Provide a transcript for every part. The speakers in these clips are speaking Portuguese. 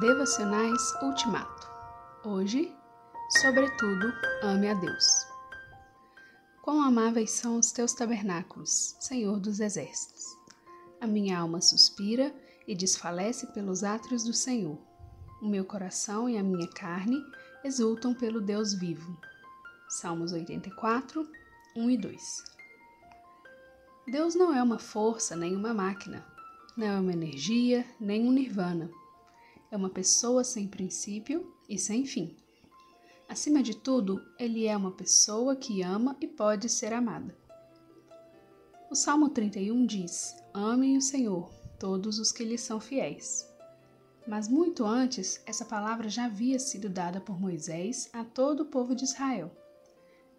Devocionais Ultimato. Hoje, sobretudo, ame a Deus. Quão amáveis são os teus tabernáculos, Senhor dos exércitos. A minha alma suspira e desfalece pelos átrios do Senhor. O meu coração e a minha carne exultam pelo Deus vivo. Salmos 84, 1 e 2. Deus não é uma força nem uma máquina, não é uma energia nem um nirvana é uma pessoa sem princípio e sem fim. Acima de tudo, ele é uma pessoa que ama e pode ser amada. O Salmo 31 diz: Amem o Senhor, todos os que lhe são fiéis. Mas muito antes, essa palavra já havia sido dada por Moisés a todo o povo de Israel.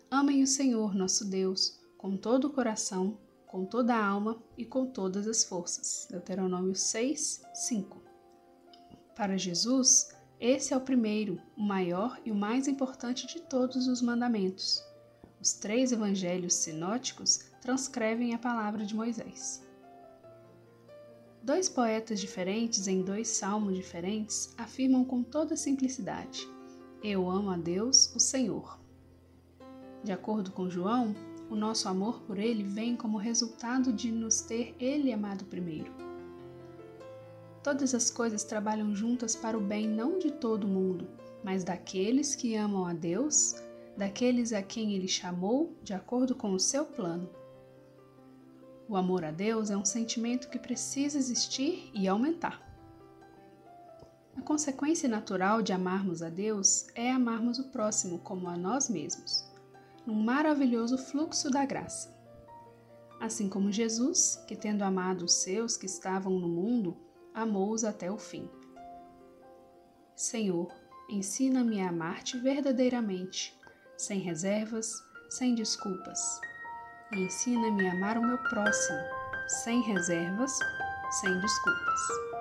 Amem o Senhor, nosso Deus, com todo o coração, com toda a alma e com todas as forças. Deuteronômio 6, 5. Para Jesus, esse é o primeiro, o maior e o mais importante de todos os mandamentos. Os três evangelhos sinóticos transcrevem a palavra de Moisés. Dois poetas diferentes em dois salmos diferentes afirmam com toda simplicidade: Eu amo a Deus, o Senhor. De acordo com João, o nosso amor por Ele vem como resultado de nos ter Ele amado primeiro. Todas as coisas trabalham juntas para o bem não de todo mundo, mas daqueles que amam a Deus, daqueles a quem Ele chamou de acordo com o seu plano. O amor a Deus é um sentimento que precisa existir e aumentar. A consequência natural de amarmos a Deus é amarmos o próximo como a nós mesmos, num maravilhoso fluxo da graça. Assim como Jesus, que tendo amado os seus que estavam no mundo, amou-os até o fim. Senhor, ensina-me a amar-te verdadeiramente, sem reservas, sem desculpas. E ensina-me a amar o meu próximo, sem reservas, sem desculpas.